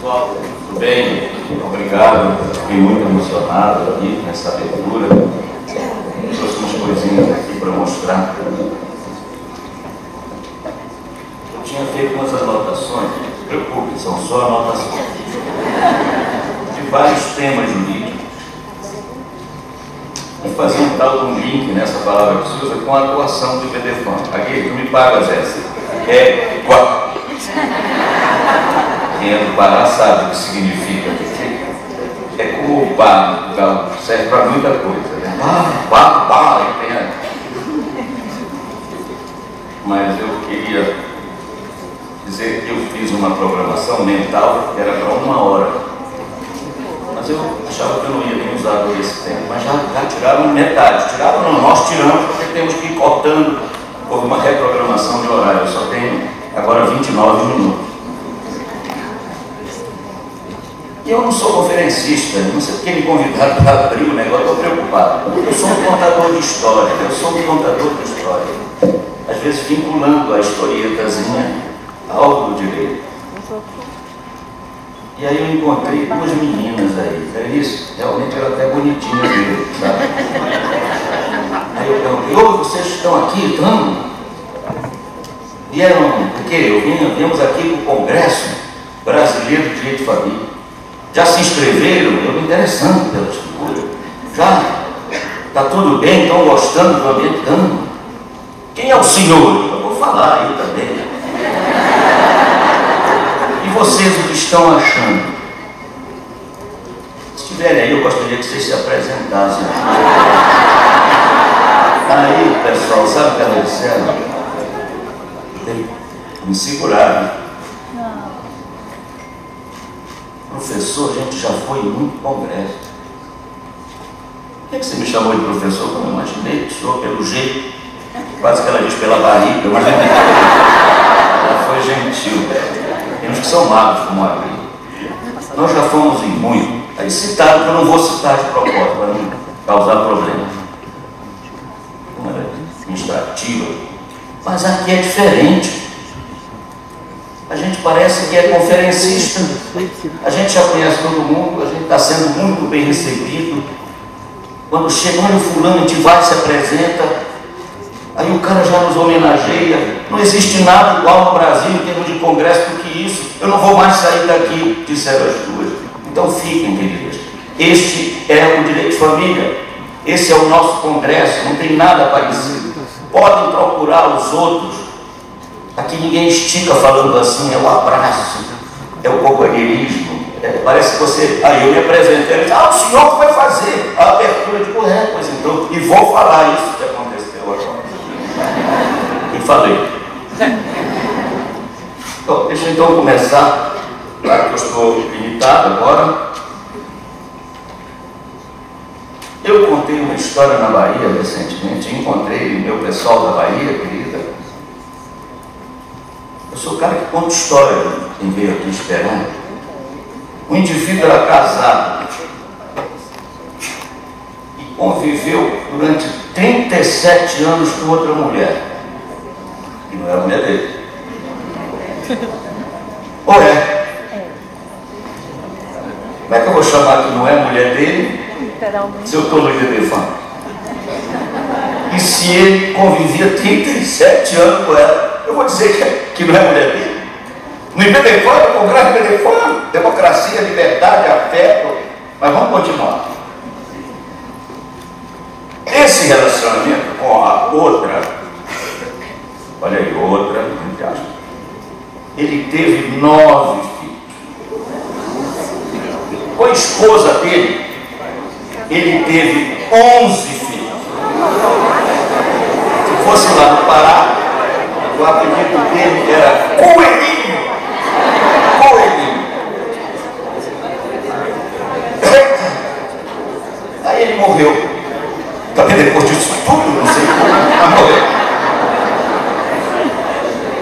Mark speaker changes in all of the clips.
Speaker 1: Pessoal, tudo bem? Obrigado. Fiquei muito emocionado aqui nessa abertura. Trouxe umas coisinhas aqui para mostrar. Eu tinha feito umas anotações, não preocupe, são só anotações, de vários temas jurídicos. E fazer um tal de um link nessa palavra que se usa com a atuação do IPDFAN. Aqui, tu me pagas essa. É qual? Quem é do Pará sabe o que significa. É como o bar, então, serve para muita coisa. Né? Bar, bar, bar, Mas eu queria dizer que eu fiz uma programação mental que era para uma hora. Mas eu achava que eu não ia nem usar todo esse tempo. Mas já, já tiraram metade. Tiraram não, nós tiramos porque temos que ir cortando. Houve uma reprogramação de horário. Eu só tenho agora 29 minutos. E eu não sou conferencista, não sei porque me convidaram para abrir o negócio, estou preocupado. Eu sou um contador de história, eu sou um contador de história. Às vezes vinculando a historietazinha ao direito. E aí eu encontrei duas meninas aí, é isso? Realmente era até bonitinha mesmo, sabe? Aí eu perguntei, ô, vocês estão aqui, estão? Vieram, porque eu vim, viemos aqui para o Congresso Brasileiro de Direito de Família. Já se inscreveram? Eu me interessando pela figuras. Já? Está tudo bem? Estão gostando do ambiente? Quem é o senhor? Eu vou falar aí também. E vocês o que estão achando? Se estiverem aí, eu gostaria que vocês se apresentassem. Aí, pessoal, sabe o que ela disseram? Me seguraram. Professor, a gente já foi em muito congresso. Por que você me chamou de professor? Como eu imaginei que pelo jeito, quase que ela diz pela barriga, mas ela foi gentil. Tem uns que são magos, como a Nós já fomos em muito. Aí citaram, que eu não vou citar de propósito, para não causar problema. Uma administrativa. Mas aqui é diferente. A gente parece que é conferencista. A gente já conhece todo mundo, a gente está sendo muito bem recebido. Quando chega, o fulano, gente vai, se apresenta. Aí o cara já nos homenageia. Não existe nada igual no Brasil em termos de congresso do que isso. Eu não vou mais sair daqui, disseram as duas. Então fiquem, queridas. Este é o direito de família. Esse é o nosso congresso, não tem nada parecido. Podem procurar os outros Aqui ninguém estica falando assim, é o abraço, é o companheirismo. É, parece que você. Aí eu me apresentei, ele disse, ah, o senhor vai fazer a abertura de é, pois então, e vou falar isso que aconteceu agora. E falei. Bom, deixa eu então começar, claro que eu estou limitado agora. Eu contei uma história na Bahia recentemente, encontrei meu pessoal da Bahia, querida, eu sou o cara que conta história, quem veio aqui esperando. O indivíduo era casado e conviveu durante 37 anos com outra mulher. E não era a mulher dele. Ou é? Como é que eu vou chamar que não é mulher dele? Se eu estou no IDB E se ele convivia 37 anos com ela? Eu vou dizer que, não é mulher dele. No IPDFAN, no Congresso IPDFAN, democracia, liberdade, afeto. Mas vamos continuar. Esse relacionamento com a outra, olha aí, outra, ele teve nove filhos. Com a esposa dele, ele teve onze filhos. Se fosse lá no Pará, o apelido dele era Coelhinho. Coelhinho. Aí ele morreu. Também depois disso tudo, não sei mas morreu.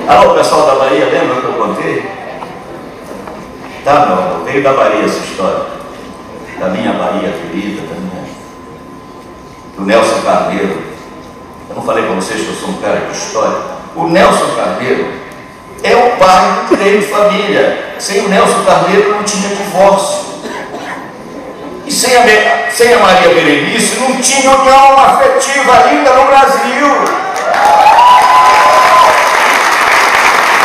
Speaker 1: Alô, pessoal da Bahia, lembra que eu contei? Tá, não, veio da Bahia essa história. Da minha Bahia querida, da minha. Do Nelson Carneiro. Eu não falei para vocês que eu sou um cara de história. O Nelson Carneiro é o pai do direito de família. Sem o Nelson Carneiro não tinha divórcio. E sem a, sem a Maria Berenice não tinha união afetiva ainda no Brasil.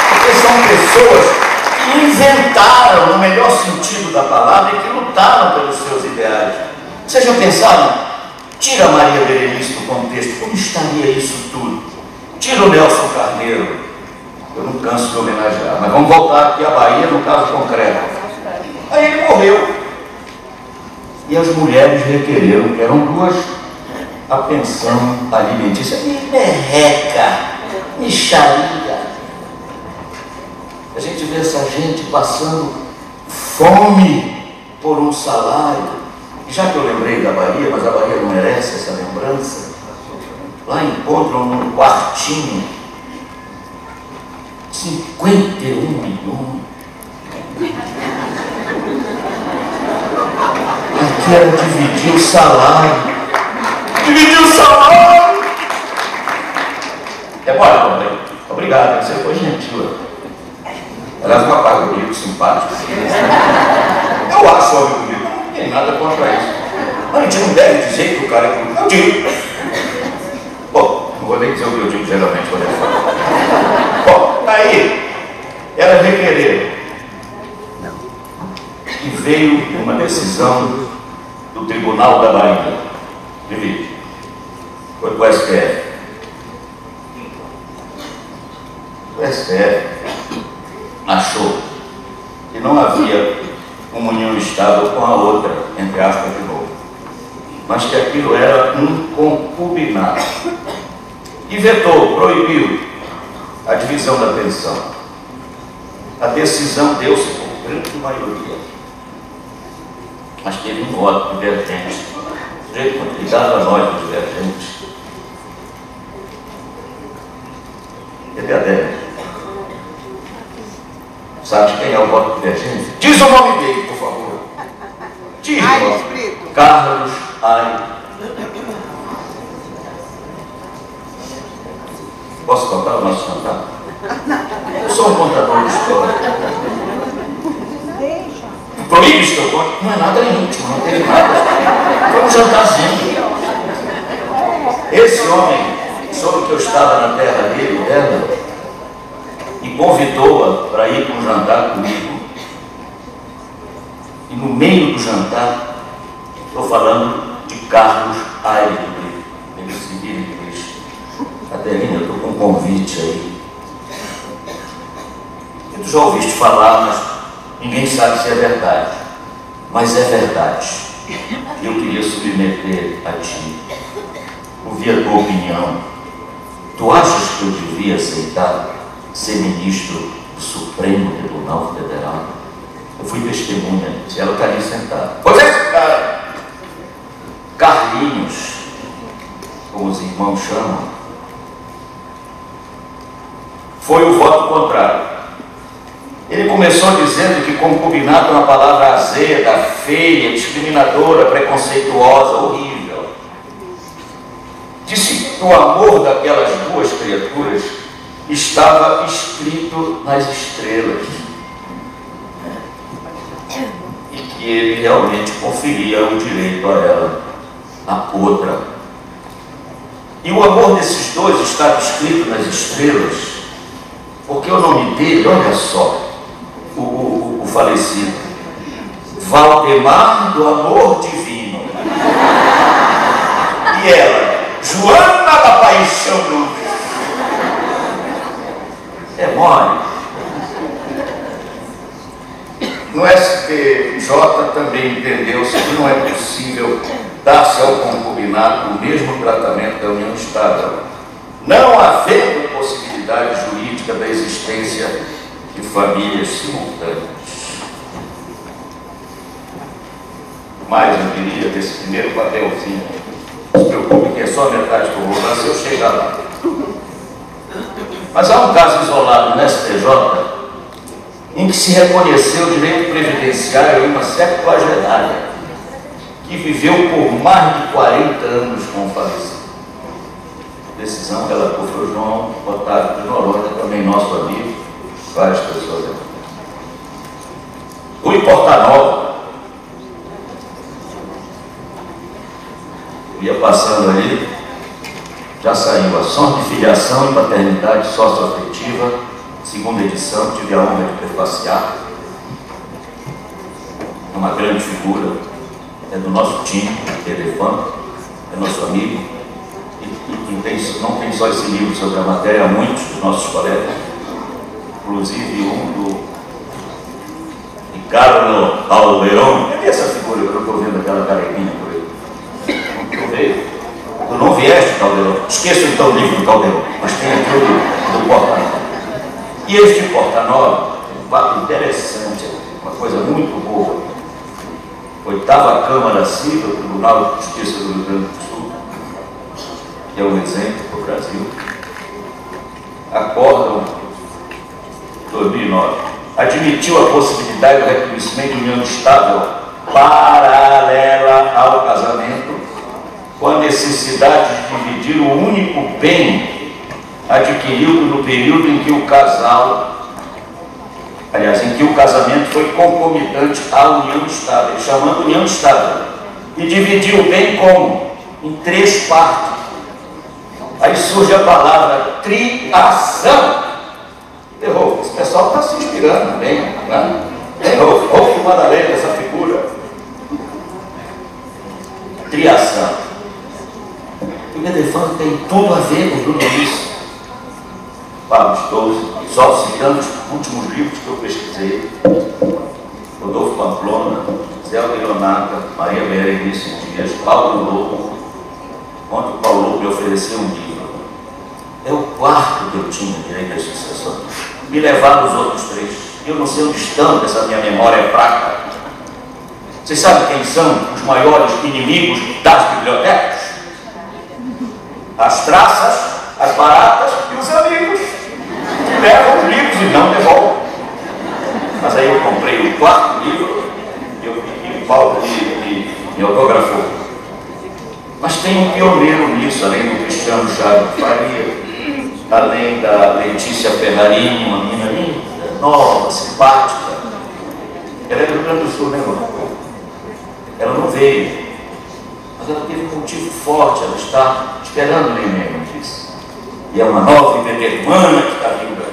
Speaker 1: Porque são pessoas que inventaram, no melhor sentido da palavra, e que lutaram pelos seus ideais. Vocês já pensaram? Tira a Maria Berenice do contexto, como estaria isso tudo? Tira o Nelson Carneiro, eu não canso de homenagear, mas vamos voltar aqui à Bahia no caso concreto. Aí ele morreu. E as mulheres requereram, que eram duas, a pensão alimentícia. Me merreca, me charia. A gente vê essa gente passando fome por um salário. Já que eu lembrei da Bahia, mas a Bahia não merece essa lembrança, lá encontram num quartinho 51 milhões. Aqui era dividir o salário. Dividir o salário! É bom, não, Obrigado, você foi gentil. Aliás, um rapaz bonito, simpático. Eu acho homem bonito, não tem nada contra isso. Mas a gente não deve dizer que o cara é bonito. Eu digo. Não vou nem dizer o que eu digo geralmente quando eu falo. Bom, aí, ela requereram. E veio uma decisão do Tribunal da Bahia. Divide. Foi para o STF. O STF achou que não havia uma união estável com a outra, entre aspas de novo, mas que aquilo era um concubinato. E vetou, proibiu a divisão da pensão. A decisão deu-se por grande maioria. Mas teve um voto divergente. Ligado a nós, divergente. Cadê Débora? Sabe quem é o voto divergente? Diz o nome dele, por favor. Diz. Ai, Carlos Ai. Posso contar o nosso jantar? Eu sou um contador de história. Proíbe isso que eu? Não é nada íntimo, não teve nada. Foi um jantarzinho. Esse homem soube que eu estava na terra dele, dela, e convidou-a para ir para um jantar comigo. E no meio do jantar, estou falando de Carlos Aire, ele se vira e diz, Adelina, eu estou com um convite aí. Tu já ouviste falar, mas ninguém sabe se é verdade. Mas é verdade. Eu queria submeter a ti, ouvir a tua opinião. Tu achas que eu devia aceitar ser ministro do Supremo Tribunal Federal. Eu fui testemunha, ela está ali sentada. Pois é cara, Carlinhos, como os irmãos chamam, foi o voto contrário. Ele começou dizendo que concubinato é uma palavra azeda, feia, discriminadora, preconceituosa, horrível. Disse que o amor daquelas duas criaturas estava escrito nas estrelas. E que ele realmente conferia o direito a ela, a outra. E o amor desses dois estava escrito nas estrelas, porque o nome dele, olha só, o, o, o falecido, Valdemar do Amor Divino. E ela, Joana da Paixão do é mole. No STJ também entendeu-se que não é possível dar-se ao concubinato o mesmo tratamento da união estável, não havendo possibilidade jurídica da existência de famílias simultâneas. Mas eu queria desse primeiro papelzinho. Se preocupe que é só metade do vou se eu chegar lá. Mas há um caso isolado no STJ em que se reconheceu o direito previdenciário em uma septuagenária que viveu por mais de 40 anos com o falecido. Decisão foi o João Otávio de Noronha, também nosso amigo, Várias pessoas. O Nova, eu ia passando ali, já saiu Ações de Filiação e Paternidade Socioafetiva, segunda edição, tive a honra de prefaciar. É uma grande figura, é do nosso time, Elefante, é nosso amigo, e, e, e tem, não tem só esse livro sobre a matéria, muitos dos nossos colegas, inclusive um do Ricardo Alberon, cadê essa figura que eu estou vendo aquela carequinha por aí? Não veio? Tu não vieste, Caldeirão. Esqueça então o livro do Caldeirão, mas tem aqui o do, Porta Nova. E este Porta Nova, um fato interessante, uma coisa muito boa. Oitava Câmara Civil, Tribunal de Justiça do Rio Grande do Sul, que é um exemplo para o Brasil, acordam 2009, admitiu a possibilidade do reconhecimento de união estável paralela ao casamento, com a necessidade de dividir o único bem adquirido no período em que o casal, aliás, em que o casamento foi concomitante à união estável, chamando união estável, e dividir o bem como? Em três partes. Aí surge a palavra triação. Esse pessoal está se inspirando também. Né? Errou. Rolf Madalena, essa figura. Triação. O Medefano tem tudo a ver com tudo isso. Pablo Stouze, só citando os últimos livros que eu pesquisei. Rodolfo Pamplona, Zé Leonardo, Maria Berenice Dias, Paulo Lobo. Ontem o Paulo Lobo me ofereceu um livro. É o quarto que eu tinha direito à sucessão. Me levaram os outros três. Eu não sei onde estão, essa minha memória é fraca. Vocês sabem quem são os maiores inimigos das bibliotecas? As traças, as baratas e os amigos. Que levam os livros e não devolvem. Mas aí eu comprei o quarto livro e eu pedi o Paulo me, me autografou. Mas tem um pioneiro nisso, além do Cristiano Chaves Faria além da Letícia Ferrarini, uma menina linda, nova, simpática. Ela é do Rio Grande do Sul, né, irmão? Ela não veio. Mas ela teve um motivo forte, ela está esperando o neném, disse. E é uma nova humana que está vindo.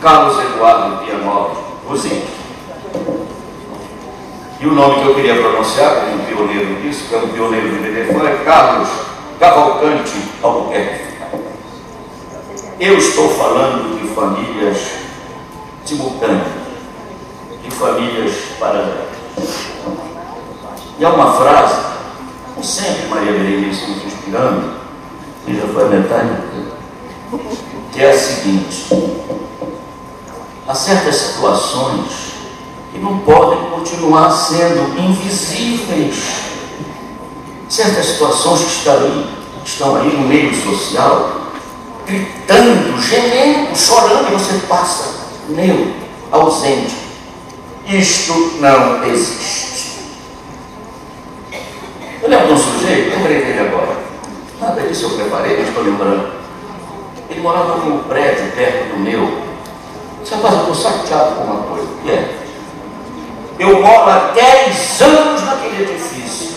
Speaker 1: Carlos Eduardo Pianov, Cozinho. E o nome que eu queria pronunciar, como um pioneiro disso, que é um pioneiro do BDFAN, é Carlos Cavalcante Albuquerque. Eu estou falando de famílias simultâneas, de famílias paralelas. E há uma frase, como sempre Maria Berenice nos inspirando, que já foi a metade, que é a seguinte: há certas situações que não podem continuar sendo invisíveis. Certas situações que estão aí, estão aí no meio social, gritando, gemendo, chorando, você passa neutro, ausente. Isto não existe. Eu lembro de um sujeito, lembrei dele agora. Nada disso eu preparei, mas estou lembrando. Ele morava num prédio perto do meu. Você faz, eu estou chateado com uma coisa. E é. Eu moro há 10 anos naquele edifício.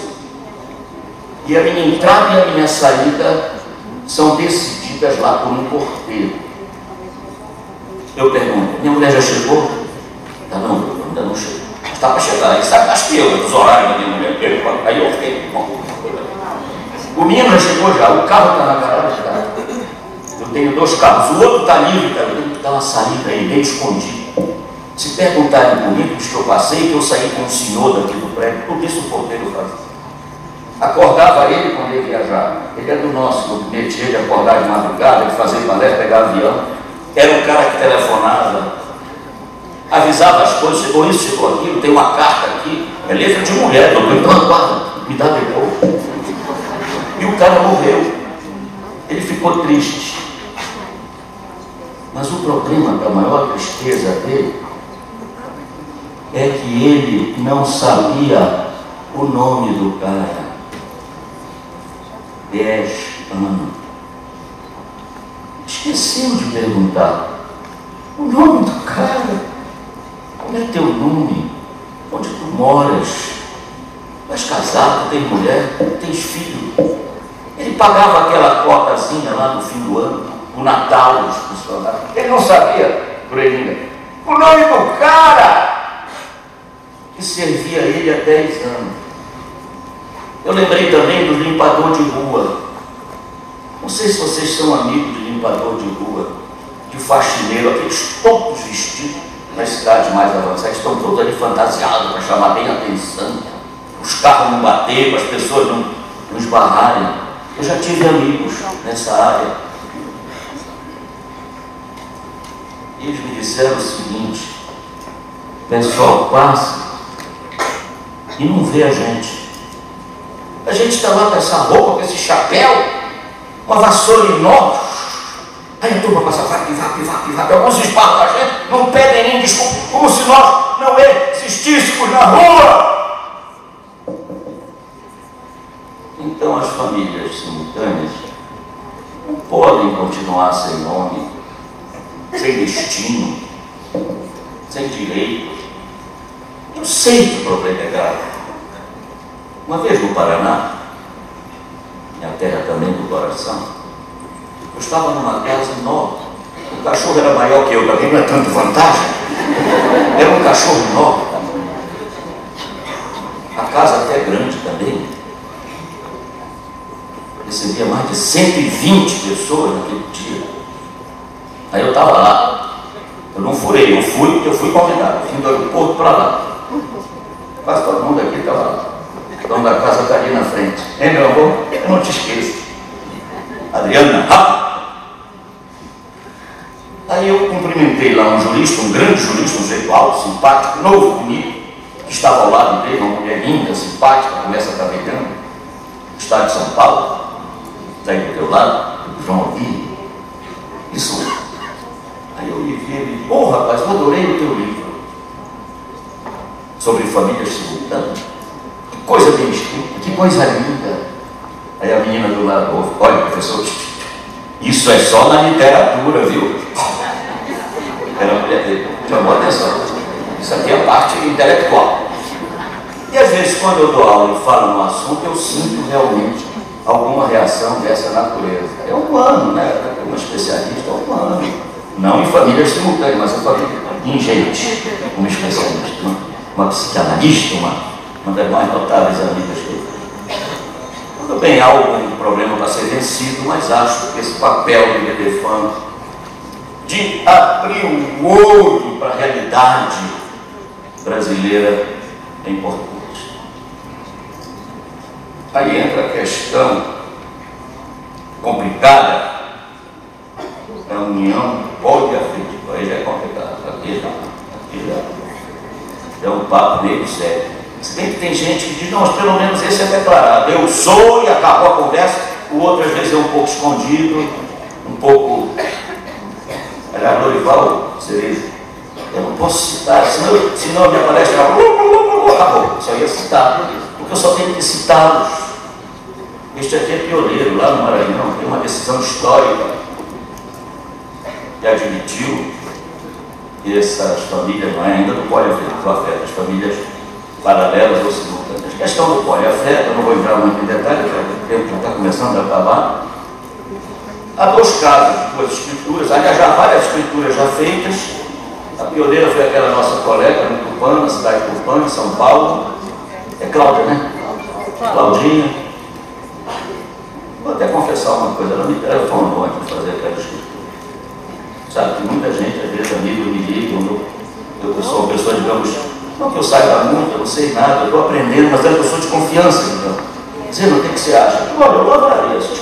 Speaker 1: E a minha entrada e a minha saída são desse fica lá por um porteiro. Eu pergunto, minha mulher já chegou? Tá não, ainda não chegou. Está para chegar, ele sabe, acho que eu, os horários da minha mulher. Aí eu fiquei, bom. O menino já chegou já, o carro está na garagem, tá? Eu tenho dois carros, o outro está livre. Eu tenho que dar uma saída aí, bem escondido. Se perguntarem comigo, diz que eu passei, que eu saí com o senhor daqui do prédio, tudo isso o porteiro faz. Acordava ele quando ele viajava. Ele é do nosso, métier de acordar de madrugada, de fazer balé, pegar avião. Era um cara que telefonava, avisava as coisas, chegou isso, chegou aquilo, tem uma carta aqui, é letra de mulher, doutor, então aguarda, me dá depois. E o cara morreu. Ele ficou triste. Mas o problema da maior tristeza dele é que ele não sabia o nome do cara dez anos. Esqueceu de perguntar. O nome do cara. Como é teu nome? Onde tu moras? Tu casado, tem mulher, tens filho. Ele pagava aquela cotazinha lá no fim do ano, o Natal dos funcionários. Ele não sabia, por ele, o nome do cara que servia ele há 10 anos. Eu lembrei também do limpador de rua. Não sei se vocês são amigos de limpador de rua, de faxineiro, aqueles todos vestidos nas cidades mais avançadas, estão todos ali fantasiados para chamar bem a atenção os carros não bater, para as pessoas não, não esbarrarem. Eu já tive amigos nessa área. Eles me disseram o seguinte, pessoal passa e não vê a gente. A gente está lá com essa roupa, com esse chapéu, uma vassoura enorme. Aí a turma passa, vai, vai, vai, vai. Alguns esbarram a gente, não pedem nem desculpa, como se nós não existíssemos na rua. Então as famílias simultâneas não podem continuar sem nome, sem destino, sem direito. Eu sei que o problema é grave. Uma vez no Paraná, minha terra também do coração, eu estava numa casa enorme. O cachorro era maior que eu, também não é tanto vantagem. Era um cachorro enorme. A casa até grande também recebia mais de 120 pessoas naquele dia. Aí eu estava lá. Eu não furei, eu fui, eu fui convidado. Vim do aeroporto para lá. Quase todo mundo aqui estava lá. Dono da casa está ali na frente. Hein, meu amor? Eu não te esqueço. Adriana, rápido. Aí eu cumprimentei lá um jurista, um grande jurista, um alto, simpático, novo, bonito, que estava ao lado dele, uma mulher linda, simpática, começa a brigando, estado de São Paulo está aí do teu lado, João Alvim. Isso. Aí eu li ele, ô oh, rapaz, eu adorei o teu livro sobre famílias simultâneas. Coisa bem escrita, que coisa linda. Aí a menina do lado, olha, professor, isso é só na literatura, viu? Era mulher dele, chamou atenção. Isso aqui é a parte intelectual. E às vezes, quando eu dou aula e falo no assunto, eu sinto realmente alguma reação dessa natureza. É humano, né? Uma especialista é humano. Não em famílias simultâneas, mas em família, em gente, uma especialista, uma, uma psicanalista, uma, uma das mais notáveis amigas que eu tudo bem, há algum problema para ser vencido, mas acho que esse papel de Edefano de abrir o olho para a realidade brasileira é importante. Aí entra a questão complicada da união poliafetiva. Aí já é complicado. Aqui já, aqui já é um papo meio sério. Se bem que tem gente que diz, não, mas pelo menos esse é declarado. Eu sou e acabou a conversa. O outro às vezes é um pouco escondido, um pouco. Aliás, Lorival Cereja, eu não posso citar, senão, senão a minha palestra acabou. Só ia citar, porque eu só tenho que citá-los. Este aqui é pioneiro, lá no Maranhão, tem uma decisão histórica que admitiu que essas famílias, não é ainda do poliafeto, as famílias paralelas ou simultâneas. A questão do poliafeto, eu não vou entrar muito em detalhe, porque o tempo já está começando a acabar. Há dois casos, duas escrituras, aliás, já várias escrituras já feitas. A pioneira foi aquela nossa colega no Tupã, na cidade de Tupã, em São Paulo. É Cláudia, né? Claudinha. Vou até confessar uma coisa, ela me telefonou antes de fazer aquela escritura. Sabe que muita gente, às vezes, amigo, me liga, eu, eu sou uma pessoa, digamos, não que eu saiba muito, eu não sei nada, eu estou aprendendo, mas é que eu sou de confiança, então. Dizendo o que, que você acha? Olha, eu adoraria isso.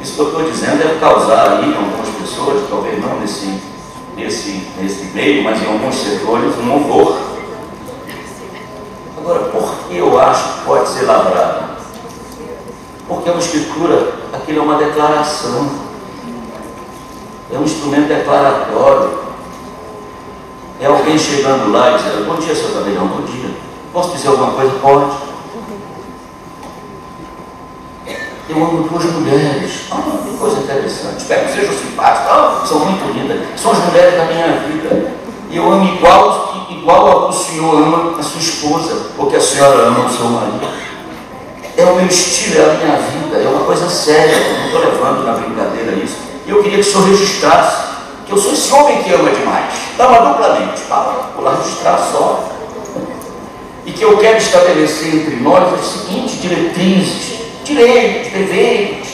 Speaker 1: Isso que eu estou dizendo deve causar aí em algumas pessoas, talvez não nesse, nesse, nesse meio, mas em alguns setores, um horror. Agora, por que eu acho que pode ser lavrado? Porque é uma escritura, aquilo é uma declaração. É um instrumento declaratório. É alguém chegando lá e dizendo, bom dia, seu Gabriel, bom dia. Posso dizer alguma coisa? Pode. Eu amo duas mulheres. Ah, que coisa interessante. Espero que sejam simpáticas. Ah, são muito lindas. São as mulheres da minha vida. E eu amo igual, igual ao que o Senhor ama a sua esposa, ou que a senhora ama o seu marido. É o meu estilo, é a minha vida, é uma coisa séria. Eu não estou levando na brincadeira isso. E eu queria que o senhor registrasse que eu sou esse homem que ama demais. Ama duplamente. Para, vou registrar só. E que eu quero estabelecer entre nós as seguintes diretrizes direitos, deveres.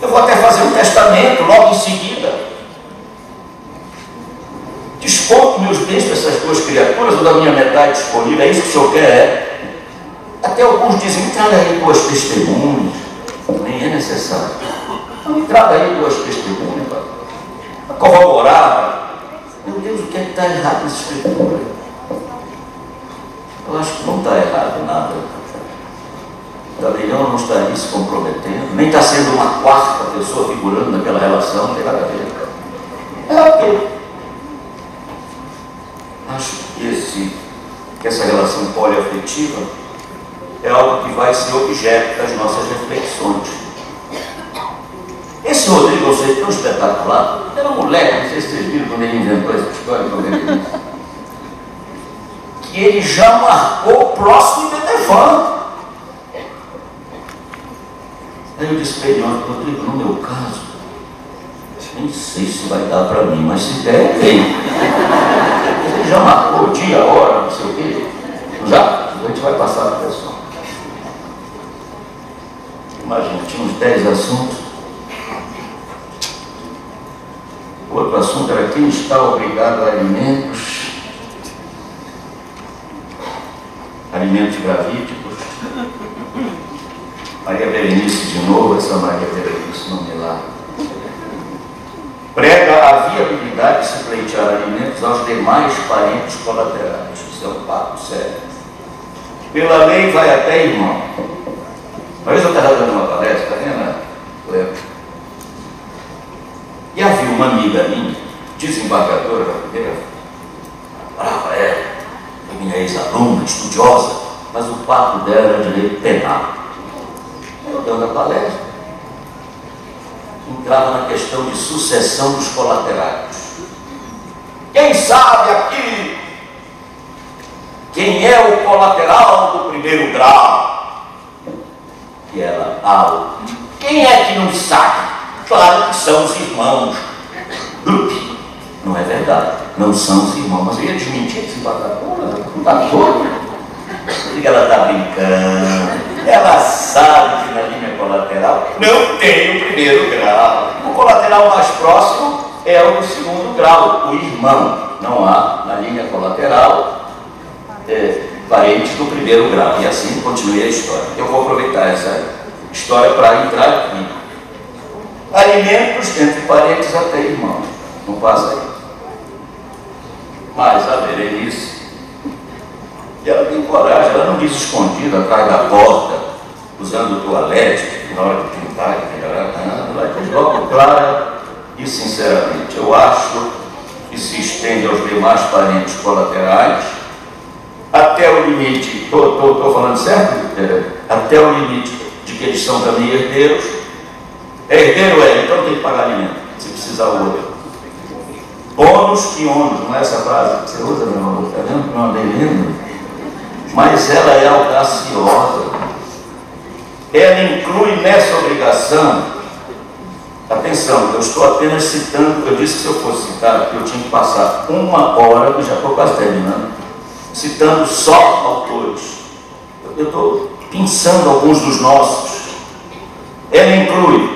Speaker 1: Eu vou até fazer um testamento logo em seguida. Desconto meus bens para essas duas criaturas, ou da minha metade disponível, é isso que o senhor quer? É? Até alguns dizem, traga aí duas testemunhas. Nem é necessário. Então, traga aí duas testemunhas para corroborar. Meu Deus, o que é que está errado nessa escritura? Eu acho que não está errado nada. Gabriel não estaria se comprometendo, nem está sendo uma quarta pessoa figurando naquela relação, não tem nada a ver. É ok. Acho que, esse, que essa relação poliafetiva é algo que vai ser objeto das nossas reflexões. Esse Rodrigo, eu sei, tão espetacular, era um moleque, não sei se vocês viram quando ele inventou essa história, quando ele que ele já marcou o próximo Betefan. Aí eu disse para ele, Rodrigo, no meu caso, nem sei se vai dar para mim, mas se der, vem. Ele já marcou o dia, a hora, não sei o quê. Já? A gente vai passar para o pessoal. Imagina, tinha uns 10 assuntos. O outro assunto era quem está obrigado a alimentos, alimentos gravídicos. Maria Berenice de novo, essa Maria Berenice, não me lá. Prega a viabilidade de se pleitear alimentos aos demais parentes colaterais. Isso é um papo sério. Pela lei vai até irmão. Vez eu estava dando uma palestra, né, Cleber? E havia uma amiga minha, desembargadora da primeira, brava é, minha ex-aluna, estudiosa, mas o papo dela era direito penal eu dando a palestra, entrava na questão de sucessão dos colaterais. Quem sabe aqui quem é o colateral do primeiro grau? E ela, ah, quem é que não sabe? Claro que são os irmãos. Não é verdade, não são os irmãos. Eu ia desmentir esse batata, não está todo. Ela está brincando ela sabe que na linha colateral não tem o primeiro grau. O colateral mais próximo é o do segundo grau, o irmão. Não há na linha colateral é, parentes do primeiro grau. E assim continue a história. Eu vou aproveitar essa história para entrar aqui. Alimentos entre parentes até irmãos. Não passa aí. Mas a Berenice ela tem coragem, ela não diz escondida atrás da porta, usando o toalete, na hora de pintar, ela diz logo clara e sinceramente. Eu acho que se estende aos demais parentes colaterais, até o limite, estou falando certo? É, até o limite de que eles são também herdeiros. É herdeiro é, então tem que pagar alimento, se precisar o outro. Bônus e ônus, não é essa frase que você usa, meu amor? Está vendo? Não, bem lindo mas ela é audaciosa. Ela inclui nessa obrigação, atenção, eu estou apenas citando, eu disse que se eu fosse citar, eu tinha que passar uma hora, já estou quase terminando, citando só autores. Eu estou pensando alguns dos nossos. Ela inclui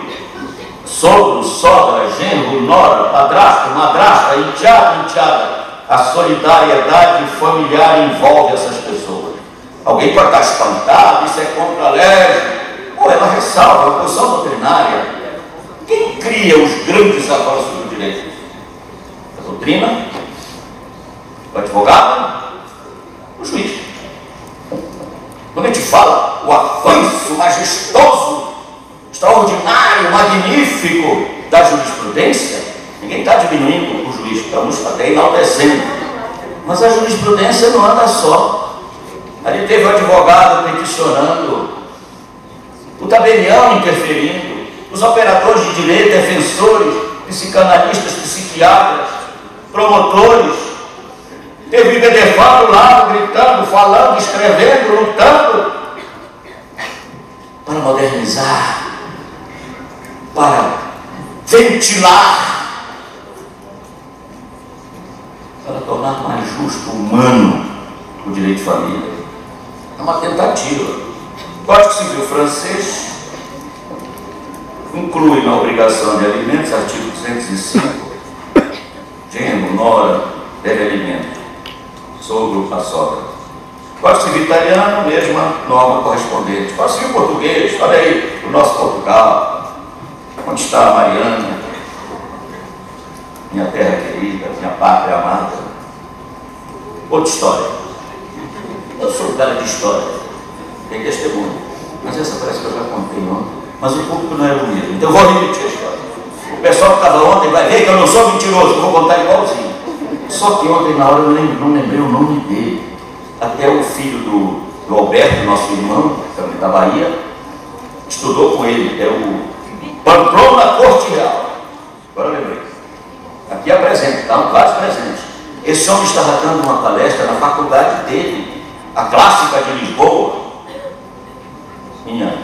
Speaker 1: sogro, sogra, genro, nora, padrasto, madrasta, enteado, enteada. A solidariedade familiar envolve essas pessoas. Alguém pode estar espantado, isso é contra a lei. Ou ela ressalva a posição doutrinária. Quem cria os grandes avanços do direito? A doutrina? O advogado? O juiz. Quando a gente fala o avanço majestoso, extraordinário, magnífico da jurisprudência, ninguém está diminuindo o juiz, estamos até enaltecendo. Mas a jurisprudência não anda só. Ali teve um advogado peticionando o tabelião interferindo, os operadores de direito, defensores, psicanalistas, psiquiatras, promotores. Teve o do lado, gritando, falando, escrevendo, lutando para modernizar, para ventilar, para tornar mais justo, humano o direito de família. É uma tentativa. O Código Civil francês inclui na obrigação de alimentos, artigo 205, genro, nora, deve alimento, sogro, a sogra. Código Civil italiano, mesma norma correspondente. Código Civil português, olha aí, o nosso Portugal, onde está a Mariana, minha terra querida, minha pátria amada. Outra história. Eu sou um cara de história, tem testemunho. Mas essa parece que eu já contei ontem. Mas o público não é o mesmo. Então eu vou repetir a história. O pessoal que estava ontem vai ver que eu não sou mentiroso, vou contar igualzinho. Só que ontem, na hora, eu não lembrei o nome dele. Até o filho do, do Alberto, nosso irmão, também da Bahia, estudou com ele. É o Pamplona Real. Agora lembrei. Aqui apresenta, está um quase presente. Esse homem estava dando uma palestra na faculdade dele a clássica de Lisboa, minha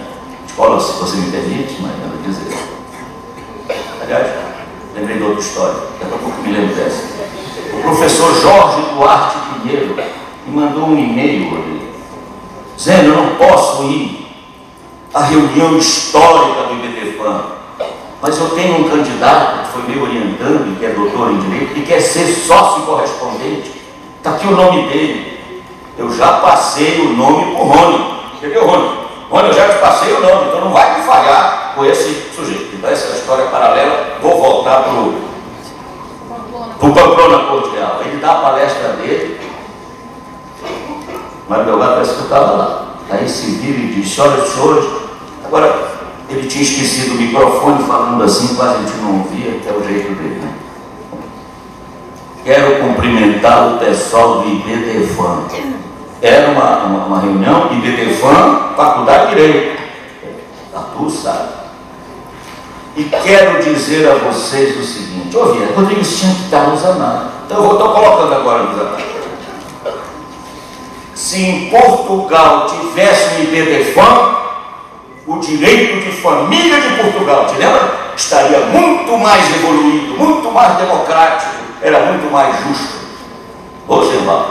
Speaker 1: escola, se você me permite, mas eu vou dizer. Aliás, lembrei de outra história, daqui a pouco me lembro dessa. O professor Jorge Duarte Pinheiro me mandou um e-mail ali, dizendo: Eu não posso ir à reunião histórica do IBTFAM, mas eu tenho um candidato que foi me orientando, que é doutor em Direito, e quer ser sócio correspondente. Está aqui o nome dele. Eu já passei o nome para o Rony. Entendeu, Rony? Rony, eu já te passei o nome, então não vai me falhar com esse sujeito. Então essa é a história paralela. Vou voltar para o Pamplona Corte Real. Ele dá a palestra dele, mas meu gato parece que eu estava lá. Aí se vira e diz, senhoras senhores, agora ele tinha esquecido o microfone falando assim, quase a gente não ouvia, que é o jeito dele, né? Quero cumprimentar o pessoal do IBDFAN era uma, uma, uma reunião Detefan, Faculdade de Direito. A tu sabe. E quero dizer a vocês o seguinte, ouvi, Rodrigues tinha que estar nos anais. Então eu estou colocando agora nos. Se em Portugal tivesse um IBDFAN, o direito de família de Portugal, te lembra? Estaria muito mais evoluído, muito mais democrático, era muito mais justo. Hoje, irmão,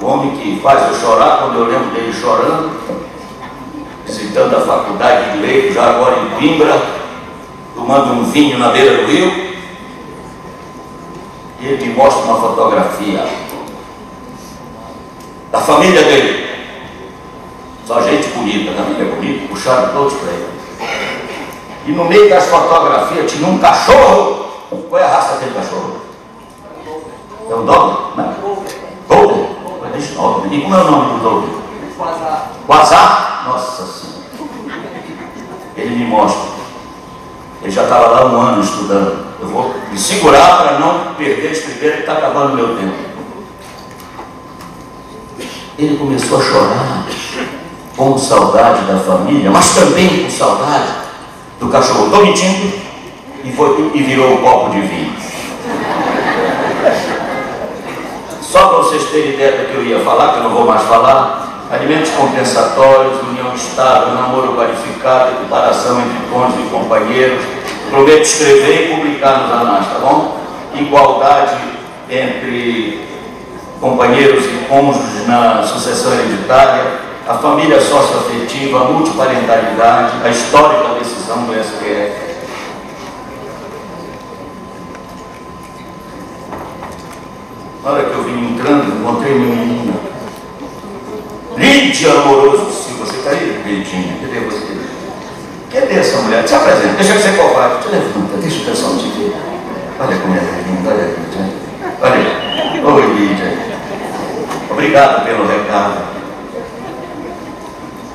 Speaker 1: o homem que faz eu chorar quando eu lembro dele chorando, visitando a faculdade de Direito, já agora em Pimbra, tomando um vinho na beira do rio, e ele me mostra uma fotografia da família dele. Só gente bonita, família bonita, puxaram todos para ele. E no meio das fotografias tinha um cachorro. Qual é a raça daquele cachorro? É o dog? Não. Golden desde nove. E como é o nome do doutor? Quasar. Nossa Senhora. Ele me mostra. Ele já estava lá um ano estudando. Eu vou me segurar para não perder esse primeiro que está acabando o meu tempo. Ele começou a chorar com saudade da família, mas também com saudade do cachorro. Estou mentindo? E, foi, e virou um copo de vinho. Só para vocês terem ideia do que eu ia falar, que eu não vou mais falar, alimentos compensatórios, união estável, namoro qualificado, equiparação entre cônjuges e companheiros, prometo escrever e publicar nos anais, tá bom? Igualdade entre companheiros e cônjuges na sucessão hereditária, a família socioafetiva, a multiparentalidade, a histórica decisão do STF, Na hora que eu vim entrando, encontrei uma menina. Lídia Amoroso Silva, você está aí, Lidinha? Cadê você? Cadê essa mulher? Se apresenta, deixa eu ser covarde. Te levanta, deixa o pessoal te ver. Olha como é linda, olha Lídia. Olha, oi Lídia. Obrigado pelo recado.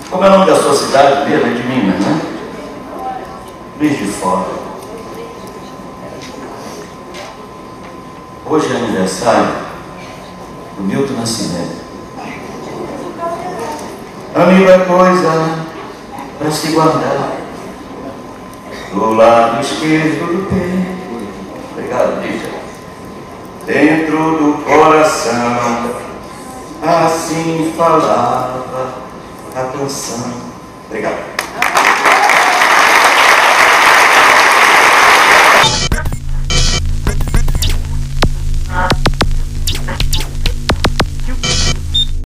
Speaker 1: Como é o nome da sua cidade mesmo? É de Minas, né? Beijo de Fora. Hoje é aniversário do Milton Nascimento. Amigo é coisa para se guardar do lado esquerdo do peito. Obrigado, Lígia. Dentro do coração, assim falava a canção. Obrigado.